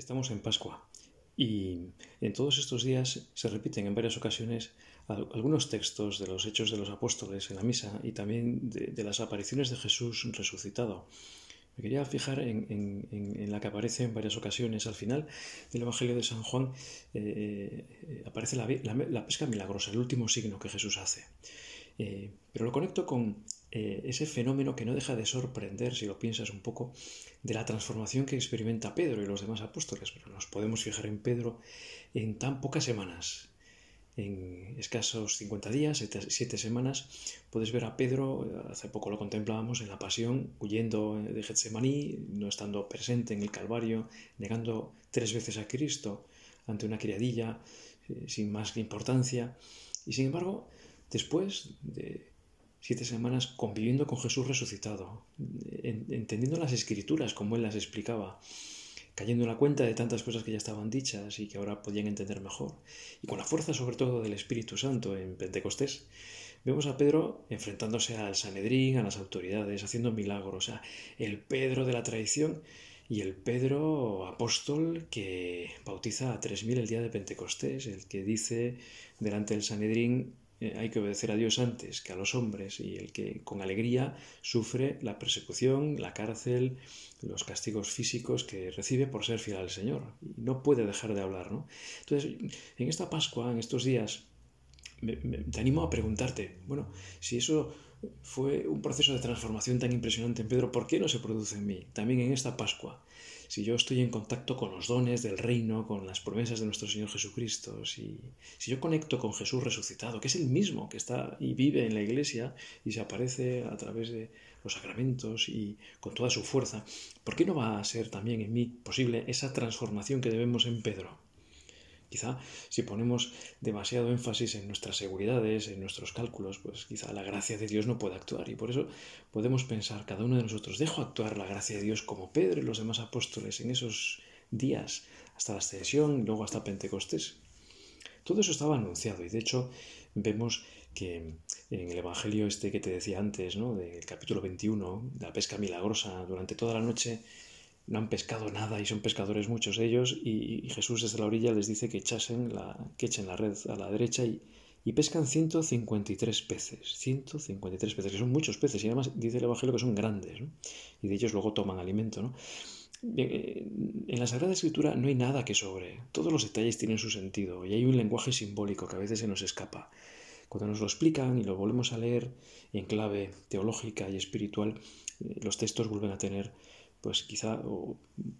Estamos en Pascua y en todos estos días se repiten en varias ocasiones algunos textos de los hechos de los apóstoles en la misa y también de, las apariciones de Jesús resucitado. Me quería fijar en, la que aparece en varias ocasiones. Al final del Evangelio de San Juan eh, eh, aparece la, pesca milagrosa, el último signo que Jesús hace. Eh, pero lo conecto con eh, ese fenómeno que no deja de sorprender, si lo piensas un poco, de la transformación que experimenta Pedro y los demás apóstoles. Pero nos podemos fijar en Pedro en tan pocas semanas, en escasos 50 días, 7 semanas, puedes ver a Pedro, hace poco lo contemplábamos en la pasión, huyendo de Getsemaní, no estando presente en el Calvario, negando tres veces a Cristo ante una criadilla eh, sin más importancia. Y sin embargo, después de siete semanas conviviendo con Jesús resucitado, entendiendo las escrituras como él las explicaba, cayendo en la cuenta de tantas cosas que ya estaban dichas y que ahora podían entender mejor, y con la fuerza sobre todo del Espíritu Santo en Pentecostés, vemos a Pedro enfrentándose al Sanedrín, a las autoridades, haciendo milagros, sea, el Pedro de la tradición y el Pedro apóstol que bautiza a tres mil el día de Pentecostés, el que dice delante del Sanedrín hay que obedecer a Dios antes que a los hombres y el que con alegría sufre la persecución, la cárcel, los castigos físicos que recibe por ser fiel al Señor. No puede dejar de hablar, ¿no? Entonces, en esta Pascua, en estos días, te animo a preguntarte, bueno, si eso fue un proceso de transformación tan impresionante en Pedro, ¿por qué no se produce en mí? También en esta Pascua si yo estoy en contacto con los dones del reino, con las promesas de nuestro Señor Jesucristo, si, si yo conecto con Jesús resucitado, que es el mismo que está y vive en la iglesia y se aparece a través de los sacramentos y con toda su fuerza, ¿por qué no va a ser también en mí posible esa transformación que debemos en Pedro? Quizá si ponemos demasiado énfasis en nuestras seguridades, en nuestros cálculos, pues quizá la gracia de Dios no puede actuar. Y por eso podemos pensar cada uno de nosotros, dejo actuar la gracia de Dios como Pedro y los demás apóstoles en esos días, hasta la ascensión luego hasta Pentecostés. Todo eso estaba anunciado y de hecho vemos que en el Evangelio este que te decía antes, ¿no? del capítulo 21, de la pesca milagrosa, durante toda la noche no han pescado nada y son pescadores muchos ellos y, Jesús desde la orilla les dice que, echasen la, que echen la red a la derecha y, pescan 153 peces, 153 peces, que son muchos peces y además dice el Evangelio que son grandes y de ellos luego toman alimento. ¿no? Eh, en la Sagrada Escritura no hay nada que sobre, todos los detalles tienen su sentido y hay un lenguaje simbólico que a veces se nos escapa. Cuando nos lo explican y lo volvemos a leer en clave teológica y espiritual, eh, los textos vuelven a tener pues quizá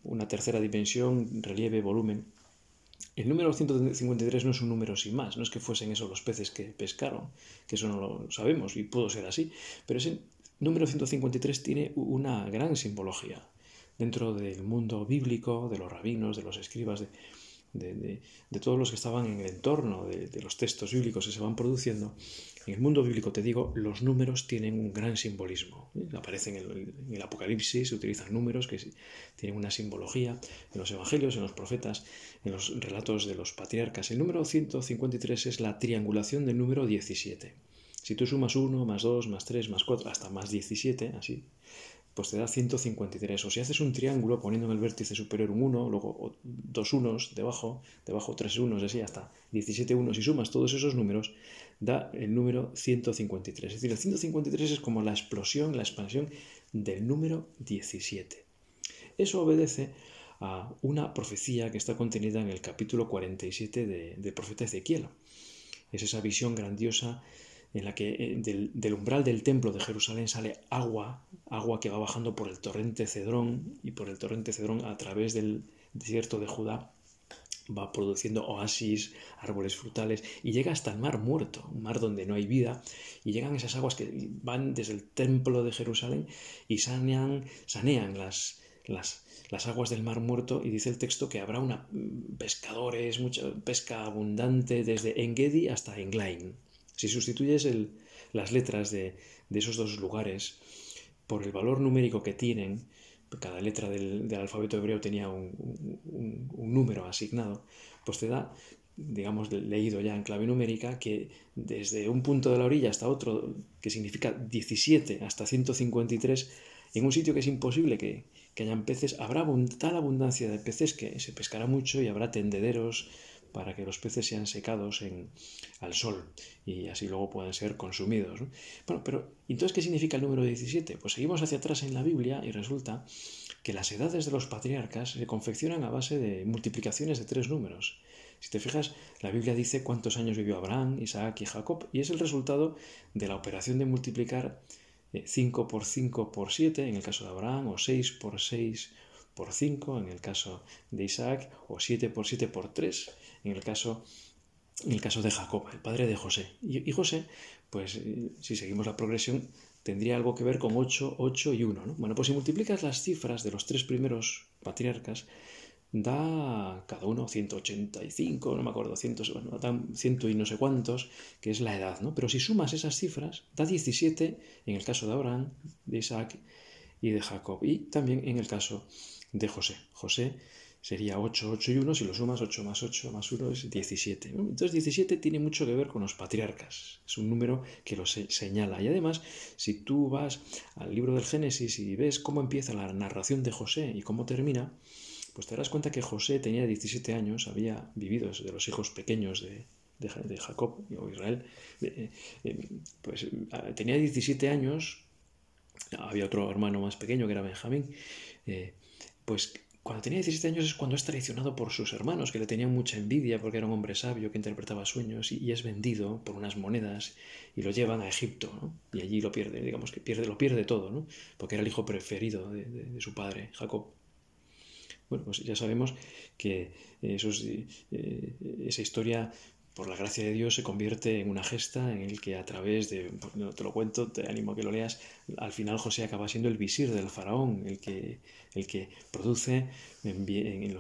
una tercera dimensión, relieve, volumen. El número 153 no es un número sin más, no es que fuesen esos los peces que pescaron, que eso no lo sabemos y pudo ser así, pero ese número 153 tiene una gran simbología dentro del mundo bíblico, de los rabinos, de los escribas, de, de, todos los que estaban en el entorno de, los textos bíblicos que se van produciendo, en el mundo bíblico, te digo, los números tienen un gran simbolismo. Aparecen en el, Apocalipsis, se utilizan números que tienen una simbología, en los Evangelios, en los profetas, en los relatos de los patriarcas. El número 153 es la triangulación del número 17. Si tú sumas 1, más 2, más 3, más 4, hasta más 17, así, pues te da 153. O si haces un triángulo poniendo en el vértice superior un 1, luego dos unos debajo, debajo tres unos, así hasta 17 unos, y sumas todos esos números, da el número 153. Es decir, el 153 es como la explosión, la expansión del número 17. Eso obedece a una profecía que está contenida en el capítulo 47 del profeta Ezequiel. Es esa visión grandiosa en la que eh, del, umbral del templo de Jerusalén sale agua, agua que va bajando por el torrente Cedrón y por el torrente Cedrón a través del desierto de Judá va produciendo oasis, árboles frutales y llega hasta el mar muerto, un mar donde no hay vida y llegan esas aguas que van desde el templo de Jerusalén y sanean, sanean las, las, las aguas del mar muerto y dice el texto que habrá una mm, pescadores, mucha pesca abundante desde Engedi hasta Englain. Si sustituyes las letras de, esos dos lugares por el valor numérico que tienen, cada letra del, alfabeto hebreo tenía un, número asignado, pues te da, digamos, leído ya en clave numérica, que desde un punto de la orilla hasta otro, que significa 17 hasta 153, en un sitio que es imposible que, que hayan peces, habrá tal abundancia de peces que se pescará mucho y habrá tendederos para que los peces sean secados en, al sol y así luego puedan ser consumidos. Bueno, pero entonces, ¿qué significa el número 17? Pues seguimos hacia atrás en la Biblia y resulta que las edades de los patriarcas se confeccionan a base de multiplicaciones de tres números. Si te fijas, la Biblia dice cuántos años vivió Abraham, Isaac y Jacob, y es el resultado de la operación de multiplicar 5 eh, por 5 por 7 en el caso de Abraham, o 6 por 6 por 5 en el caso de Isaac, o 7 por 7 por 3 en el caso, en el caso de Jacob, el padre de José. Y, José, pues eh, si seguimos la progresión, tendría algo que ver con 8, 8 y 1. ¿no? Bueno, pues si multiplicas las cifras de los tres primeros patriarcas, da cada uno 185, no me acuerdo, 100, bueno, da ciento y no sé cuántos, que es la edad, ¿no? Pero si sumas esas cifras, da 17 en el caso de Abraham, de Isaac y de Jacob, y también en el caso de José. José sería 8, 8 y 1, si lo sumas 8 más 8 más 1 es 17. Entonces 17 tiene mucho que ver con los patriarcas, es un número que lo señala. Y además, si tú vas al libro del Génesis y ves cómo empieza la narración de José y cómo termina, pues te darás cuenta que José tenía 17 años, había vivido de los hijos pequeños de, de, Jacob o Israel, eh, eh, pues ah, tenía 17 años, había otro hermano más pequeño que era Benjamín, eh, pues cuando tenía 17 años es cuando es traicionado por sus hermanos, que le tenían mucha envidia porque era un hombre sabio que interpretaba sueños y, es vendido por unas monedas y lo llevan a Egipto, ¿no? Y allí lo pierde, digamos que pierde, lo pierde todo, ¿no? Porque era el hijo preferido de, su padre, Jacob. Bueno, pues ya sabemos que eh, esa historia por la gracia de Dios se convierte en una gesta en el que a través de, pues, no te lo cuento, te animo a que lo leas, al final José acaba siendo el visir del faraón, el que, el que produce en,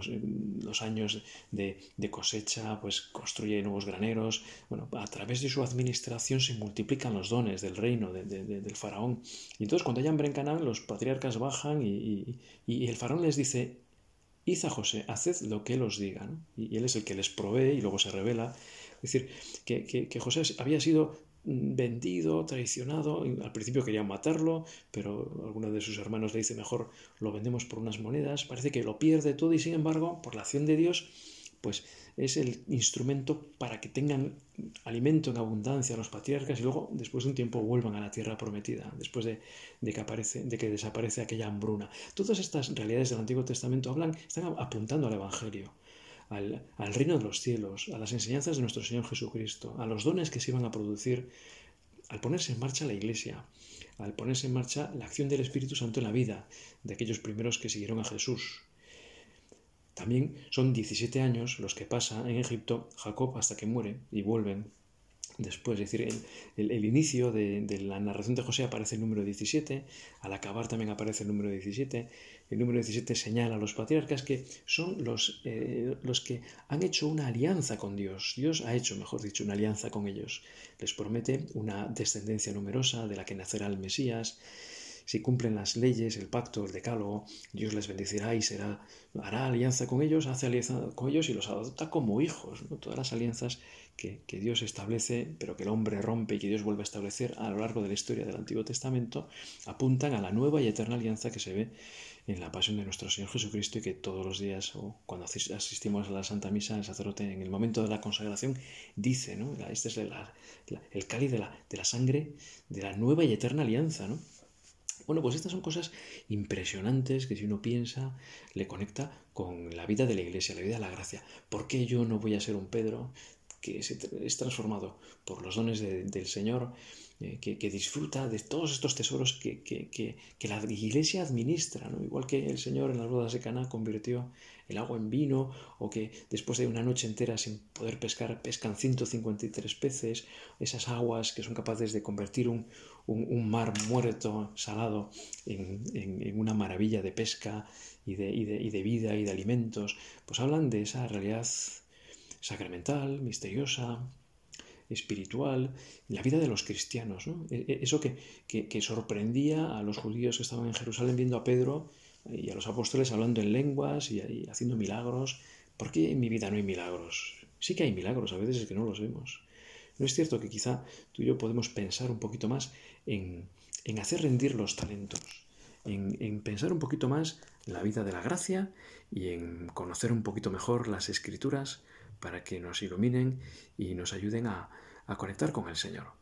los, años de, cosecha, pues construye nuevos graneros, bueno, a través de su administración se multiplican los dones del reino del faraón. Y entonces cuando hay hambre en Canaán, los patriarcas bajan y, y el faraón les dice, Id a José, haced lo que él os diga. Y él es el que les provee y luego se revela es decir, que, José había sido vendido, traicionado, al principio querían matarlo, pero alguno de sus hermanos le dice mejor lo vendemos por unas monedas, parece que lo pierde todo y sin embargo, por la acción de Dios, pues es el instrumento para que tengan alimento en abundancia los patriarcas y luego después de un tiempo vuelvan a la tierra prometida, después de, que, aparece, de que desaparece aquella hambruna. Todas estas realidades del Antiguo Testamento hablan, están apuntando al Evangelio al, reino de los cielos, a las enseñanzas de nuestro Señor Jesucristo, a los dones que se iban a producir al ponerse en marcha la Iglesia, al ponerse en marcha la acción del Espíritu Santo en la vida de aquellos primeros que siguieron a Jesús. También son 17 años los que pasa en Egipto Jacob hasta que muere y vuelven después. Es decir, el, el, inicio de, de, la narración de José aparece el número 17, al acabar también aparece el número 17, el número 17 señala a los patriarcas que son los, eh, los que han hecho una alianza con Dios. Dios ha hecho, mejor dicho, una alianza con ellos. Les promete una descendencia numerosa de la que nacerá el Mesías. Si cumplen las leyes, el pacto, el decálogo, Dios les bendecirá y será, hará alianza con ellos, hace alianza con ellos y los adopta como hijos. Todas las alianzas que, Dios establece, pero que el hombre rompe y que Dios vuelve a establecer a lo largo de la historia del Antiguo Testamento, apuntan a la nueva y eterna alianza que se ve en la pasión de nuestro Señor Jesucristo y que todos los días o cuando asistimos a la Santa Misa, el sacerdote en el momento de la consagración dice, ¿no? Este es el cáliz de la, de la sangre de la nueva y eterna alianza, ¿no? Bueno, pues estas son cosas impresionantes que si uno piensa le conecta con la vida de la iglesia, la vida de la gracia. ¿Por qué yo no voy a ser un Pedro que es transformado por los dones del Señor eh, que, disfruta de todos estos tesoros que, que la iglesia administra, ¿no? igual que el Señor en las bodas de Cana convirtió el agua en vino, o que después de una noche entera sin poder pescar, pescan 153 peces, esas aguas que son capaces de convertir un, un, mar muerto, salado, en, en, una maravilla de pesca y de, y, de, y de vida y de alimentos, pues hablan de esa realidad sacramental, misteriosa, espiritual, la vida de los cristianos. E, e, eso que, que, sorprendía a los judíos que estaban en Jerusalén viendo a Pedro y a los apóstoles hablando en lenguas y, haciendo milagros. ¿Por qué en mi vida no hay milagros? Sí que hay milagros, a veces es que no los vemos. ¿No es cierto que quizá tú y yo podemos pensar un poquito más en, en hacer rendir los talentos, en, pensar un poquito más la vida de la gracia y en conocer un poquito mejor las escrituras para que nos iluminen y nos ayuden a conectar con el Señor.